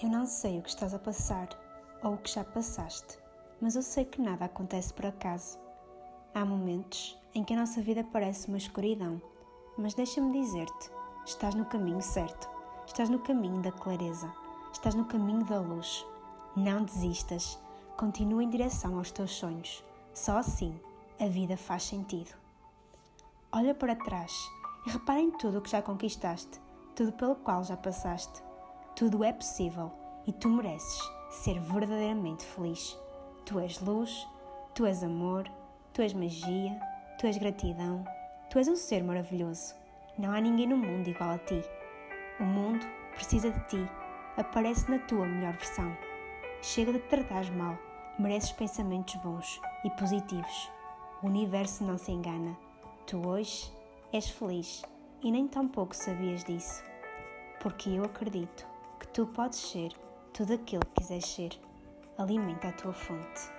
Eu não sei o que estás a passar ou o que já passaste, mas eu sei que nada acontece por acaso. Há momentos em que a nossa vida parece uma escuridão, mas deixa-me dizer-te: estás no caminho certo, estás no caminho da clareza, estás no caminho da luz. Não desistas, continua em direção aos teus sonhos. Só assim a vida faz sentido. Olha para trás e repara em tudo o que já conquistaste, tudo pelo qual já passaste. Tudo é possível e tu mereces ser verdadeiramente feliz. Tu és luz, tu és amor, tu és magia, tu és gratidão, tu és um ser maravilhoso. Não há ninguém no mundo igual a ti. O mundo precisa de ti. Aparece na tua melhor versão. Chega de te tratares mal. Mereces pensamentos bons e positivos. O universo não se engana. Tu hoje és feliz e nem tão pouco sabias disso. Porque eu acredito tu podes ser tudo aquilo que quiseres ser. Alimenta a tua fonte.